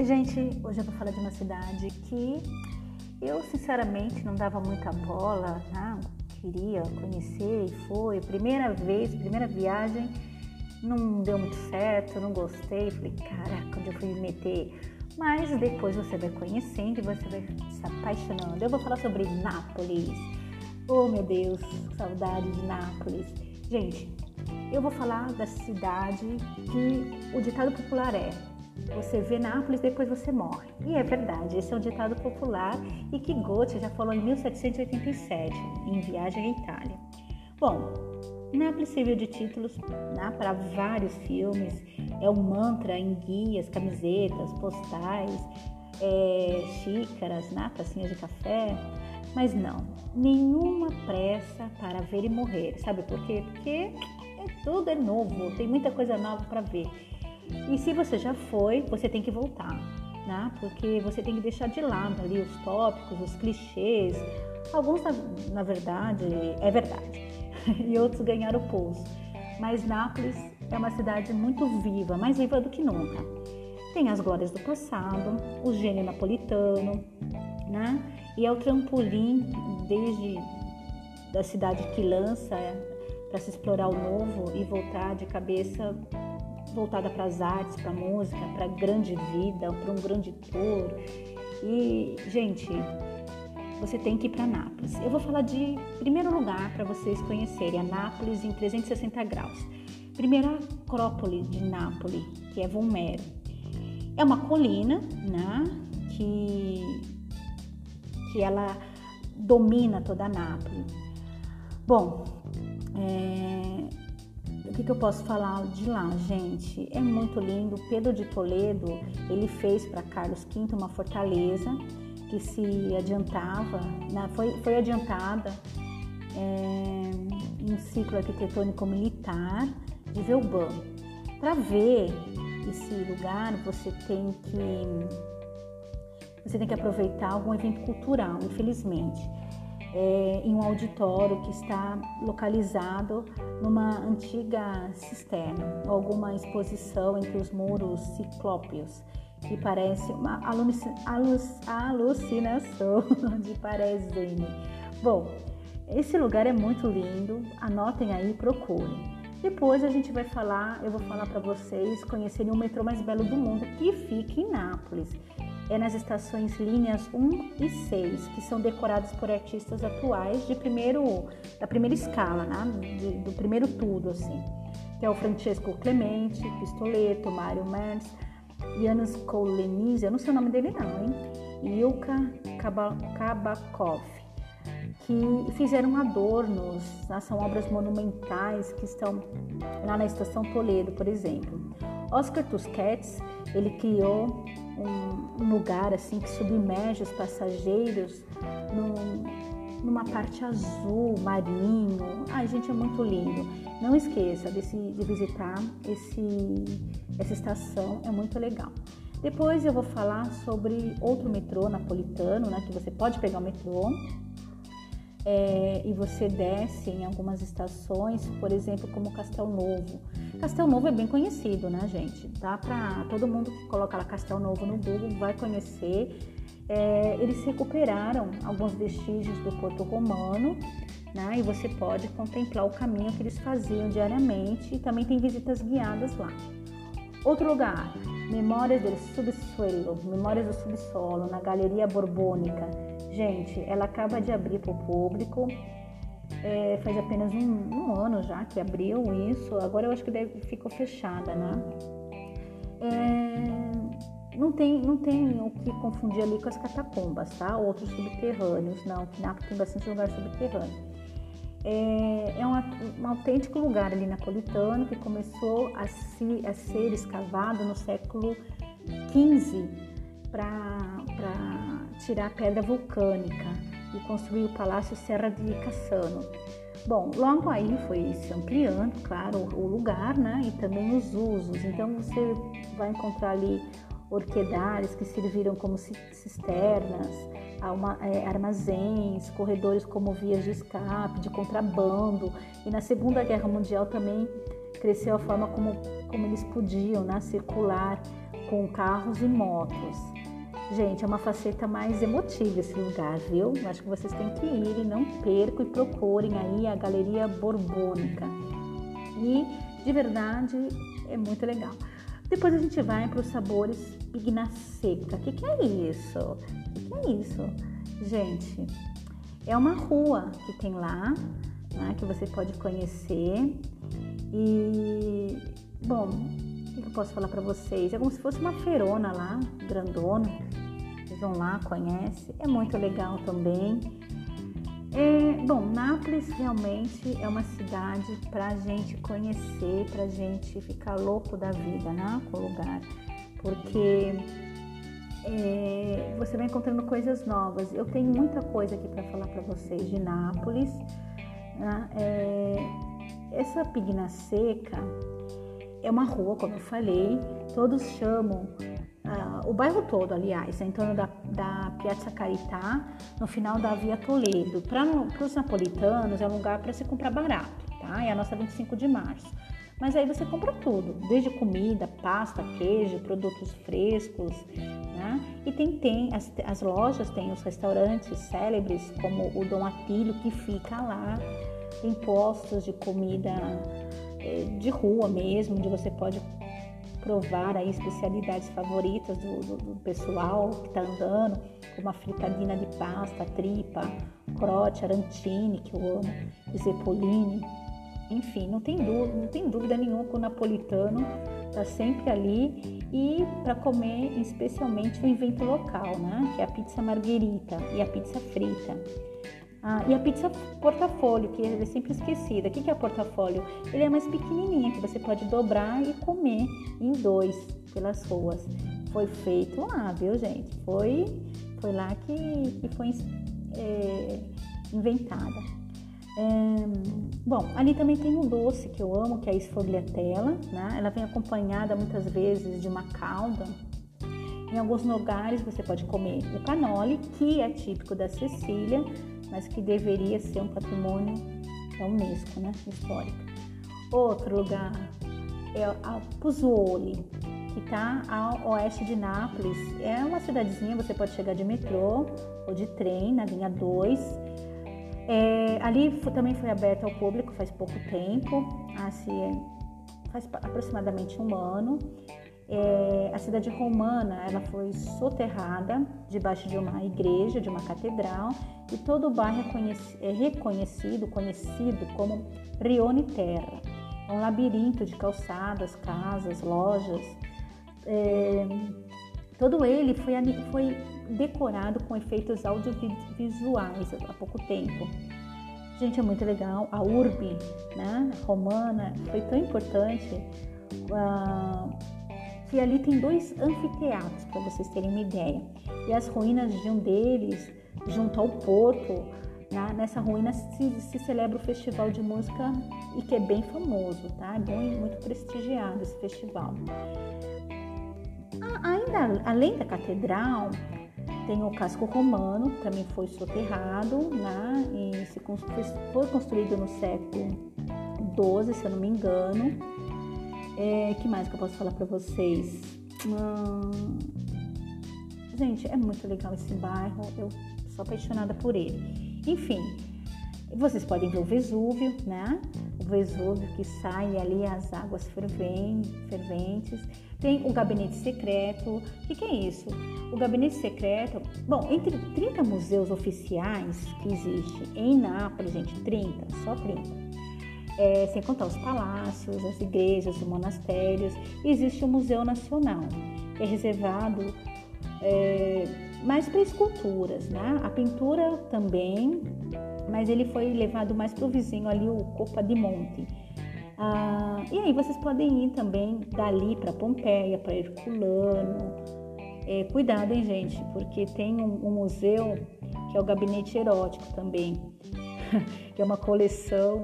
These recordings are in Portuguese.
Oi, gente. Hoje eu vou falar de uma cidade que eu, sinceramente, não dava muita bola, não queria conhecer e foi. Primeira vez, primeira viagem, não deu muito certo, não gostei. Falei, caraca, onde eu fui me meter? Mas depois você vai conhecendo e você vai se apaixonando. Eu vou falar sobre Nápoles. Oh, meu Deus, saudade de Nápoles. Gente, eu vou falar da cidade que o ditado popular é você vê Nápoles, depois você morre. E é verdade, esse é um ditado popular e que Goethe já falou em 1787, em Viagem à Itália. Bom, Nápoles serviu de títulos né, para vários filmes, é um mantra em guias, camisetas, postais, é, xícaras, né, tacinhas de café, mas não, nenhuma pressa para ver e morrer. Sabe por quê? Porque é, tudo é novo, tem muita coisa nova para ver. E se você já foi, você tem que voltar, né? Porque você tem que deixar de lado ali os tópicos, os clichês. Alguns, na, na verdade, é verdade. e outros ganharam o pulso. Mas Nápoles é uma cidade muito viva, mais viva do que nunca. Tem as glórias do passado, o gênio napolitano, né? E é o trampolim desde da cidade que lança para se explorar o novo e voltar de cabeça voltada para as artes, para a música, para a grande vida, para um grande tour. E, gente, você tem que ir para Nápoles. Eu vou falar de primeiro lugar para vocês conhecerem a Nápoles em 360 graus. Primeira acrópole de Nápoles, que é Vomero. É uma colina, né, que que ela domina toda Nápoles. Bom, é, o que, que, eu posso falar de lá, gente? É muito lindo. Pedro de Toledo ele fez para Carlos V uma fortaleza que se adiantava, né? foi, foi adiantada é, em ciclo arquitetônico militar de Veuban. Para ver esse lugar, você tem que você tem que aproveitar algum evento cultural, infelizmente é, em um auditório que está localizado numa antiga cisterna, alguma exposição entre os muros ciclópeos, que parece uma alucinação de Parezene. Bom, esse lugar é muito lindo, anotem aí, procurem. Depois a gente vai falar, eu vou falar para vocês conhecerem o metrô mais belo do mundo que fica em Nápoles é nas estações linhas 1 e 6, que são decoradas por artistas atuais de primeiro, da primeira escala, né? De, do primeiro tudo, assim. Que é o Francesco Clemente, Pistoleto, Mário Mendes, Janusz Kolenizzi, eu não sei o nome dele não, hein? Ilka Kabakov, que fizeram adornos, né? são obras monumentais que estão lá na Estação Toledo, por exemplo. Oscar Tusquets, ele criou um, lugar assim que submerge os passageiros num, numa parte azul, marinho. Ai, gente, é muito lindo. Não esqueça de visitar esse, essa estação, é muito legal. Depois eu vou falar sobre outro metrô napolitano, né, que você pode pegar o metrô é, e você desce em algumas estações, por exemplo, como Castel Novo. Castel Novo é bem conhecido, né, gente? Dá para todo mundo que coloca lá Castel Novo no Google vai conhecer. É, eles recuperaram alguns vestígios do Porto Romano, né? E você pode contemplar o caminho que eles faziam diariamente e também tem visitas guiadas lá. Outro lugar, Memórias do Subsuelo, Memórias do Subsolo, na Galeria Borbônica. Gente, ela acaba de abrir para o público, é, faz apenas um, um, ano já que abriu isso, agora eu acho que deve, ficou fechada, né? É, não, tem, não tem o que confundir ali com as catacumbas, tá? Outros subterrâneos, não, Nápoles tem bastante lugar subterrâneo. É, é um, um, autêntico lugar ali napolitano que começou a, a ser escavado no século XV para tirar pedra vulcânica e construir o Palácio Serra de Cassano. Bom, logo aí foi se ampliando, claro, o lugar, né? E também os usos. Então você vai encontrar ali orquedários que serviram como cisternas, é, armazéns, corredores como vias de escape, de contrabando. E na Segunda Guerra Mundial também cresceu a forma como, como eles podiam né, circular com carros e motos. Gente, é uma faceta mais emotiva esse lugar, viu? Acho que vocês têm que ir e não percam e procurem aí a Galeria Borbônica. E de verdade é muito legal. Depois a gente vai para os sabores Pigna Seca. O que, que é isso? O que, que é isso? Gente, é uma rua que tem lá, né, que você pode conhecer. E, bom, que eu posso falar para vocês? É como se fosse uma feirona lá, grandona. Vocês vão lá, conhecem. É muito legal também. É, bom, Nápoles realmente é uma cidade para gente conhecer, para gente ficar louco da vida, né? Com o lugar, porque é, você vai encontrando coisas novas. Eu tenho muita coisa aqui para falar para vocês de Nápoles. Né? É, essa Pigna Seca é uma rua, como eu falei, todos chamam Uh, o bairro todo, aliás, é em torno da, da Piazza Carità, no final da Via Toledo. Para os napolitanos é um lugar para se comprar barato, tá? É a nossa 25 de março. Mas aí você compra tudo, desde comida, pasta, queijo, produtos frescos, né? E tem, tem as, as lojas, tem os restaurantes célebres, como o Dom Atílio, que fica lá. Tem postos de comida de rua mesmo, onde você pode provar aí especialidades favoritas do, do, do pessoal que está andando, como a fritadina de pasta, tripa, crote, arantini, que eu amo, zepolini. Enfim, não tem dúvida, não tem dúvida nenhuma que o napolitano está sempre ali e para comer especialmente o invento local, né? Que é a pizza margherita e a pizza frita. Ah, e a pizza portafolio, que é sempre esquecida. O que é portafolio? Ele é mais pequenininha, que você pode dobrar e comer em dois pelas ruas. Foi feito lá, viu, gente? Foi, foi lá que, que foi é, inventada. É, bom, ali também tem um doce que eu amo, que é a esfogliatella, né? Ela vem acompanhada muitas vezes de uma calda. Em alguns lugares você pode comer o canole, que é típico da Sicília, mas que deveria ser um patrimônio da Unesco, né, histórico. Outro lugar é a Pozzuoli, que está ao oeste de Nápoles. É uma cidadezinha, você pode chegar de metrô ou de trem na linha 2. É, ali também foi aberto ao público faz pouco tempo, assim, faz aproximadamente um ano. É, a cidade romana ela foi soterrada debaixo de uma igreja, de uma catedral, e todo o bairro é, é reconhecido, conhecido como Rione Terra. É um labirinto de calçadas, casas, lojas. É, todo ele foi, foi decorado com efeitos audiovisuais há pouco tempo. Gente, é muito legal. A urbe né, romana foi tão importante. Uh, que ali tem dois anfiteatros, para vocês terem uma ideia. E as ruínas de um deles, junto ao porto, né? nessa ruína se, se, celebra o festival de música e que é bem famoso, tá? É bem, muito prestigiado esse festival. Ainda além da catedral, tem o casco romano, também foi soterrado, né? E se, foi construído no século XII, se eu não me engano é, que mais que eu posso falar para vocês? Hum, gente, é muito legal esse bairro, eu sou apaixonada por ele. Enfim, vocês podem ver o Vesúvio, né? O Vesúvio que sai ali as águas ferventes. Tem o gabinete secreto. O que, que é isso? O gabinete secreto, bom, entre 30 museus oficiais que existem em Nápoles, gente, 30, só 30 é, sem contar os palácios, as igrejas, os monastérios. existe o Museu Nacional, que é reservado é, mais para esculturas, né? A pintura também, mas ele foi levado mais para o vizinho ali, o Copa de Monte. Ah, e aí vocês podem ir também dali para Pompeia, para Herculano. É, cuidado, hein, gente, porque tem um, um museu que é o Gabinete Erótico também, que é uma coleção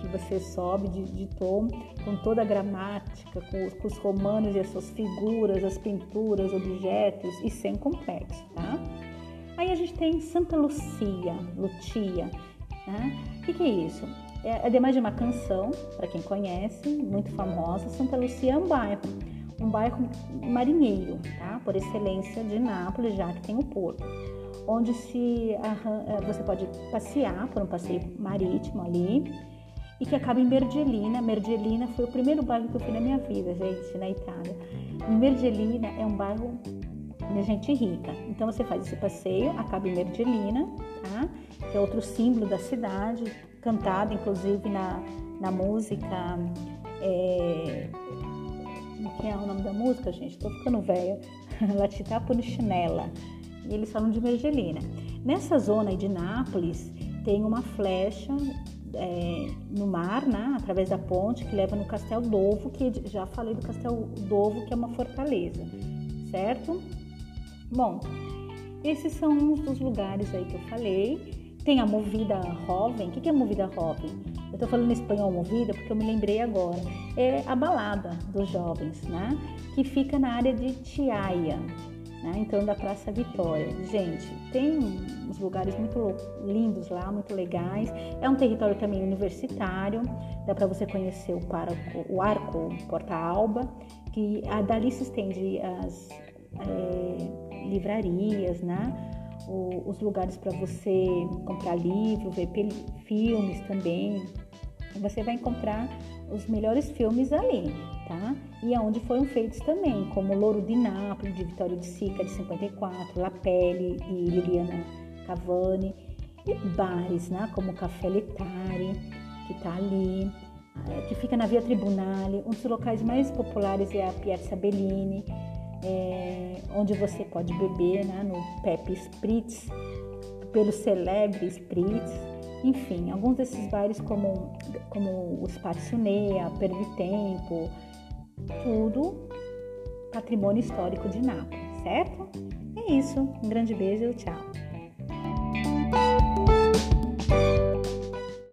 que você sobe de, de tom com toda a gramática, com, com, os romanos e as suas figuras, as pinturas, objetos e sem complexo, tá? Aí a gente tem Santa Lucia, Lucia, né? O que, que é isso? É, ademais de uma canção, para quem conhece, muito famosa, Santa Lucia é um bairro, um bairro marinheiro, tá? Por excelência de Nápoles, já que tem o porto, onde se eh, você pode passear por um passeio marítimo ali e que acaba em Mergelina. Mergelina foi o primeiro bairro que eu fui na minha vida, gente, na Itália. Mergelina é um bairro de gente rica. Então você faz esse passeio, acaba em Mergelina, tá? Que é outro símbolo da cidade, cantado inclusive na, na música. É... Que é o nome da música, gente? Tô ficando velha. Latità Punichinella. E eles falam de Mergelina. Nessa zona aí de Nápoles tem uma flecha é, no mar, né, através da ponte que leva no Castelo Dovo, que já falei do Castelo Dovo, que é uma fortaleza, certo? Bom, esses são uns dos lugares aí que eu falei. Tem a Movida Jovem. O que é Movida Jovem? Eu tô falando espanhol Movida porque eu me lembrei agora. É a balada dos jovens, né? Que fica na área de Tiaia, né? então da Praça Vitória. Gente, tem uns lugares muito lindos lá, muito legais. É um território também universitário, dá para você conhecer o, parco, o Arco Porta Alba, que a, dali se estende as é, livrarias, né? O, os lugares para você comprar livro, ver filmes também. Você vai encontrar os melhores filmes ali, tá? E aonde foram feitos também, como Louro de Nápoles, de Vitório de Sica, de 54, La Pelle, de Liliana Cavani, e bares, né? Como Café Letare, que tá ali, eh, que fica na Via Tribunale. Um dos locais mais populares é a Piazza Bellini, é, onde você pode beber, né? No Pepe Spritz, pelo celebre Spritz, enfim, alguns desses bares como, como o Spazionea, Pervitempo, tudo patrimônio histórico de Nápoles, certo? É isso, um grande beijo, tchau!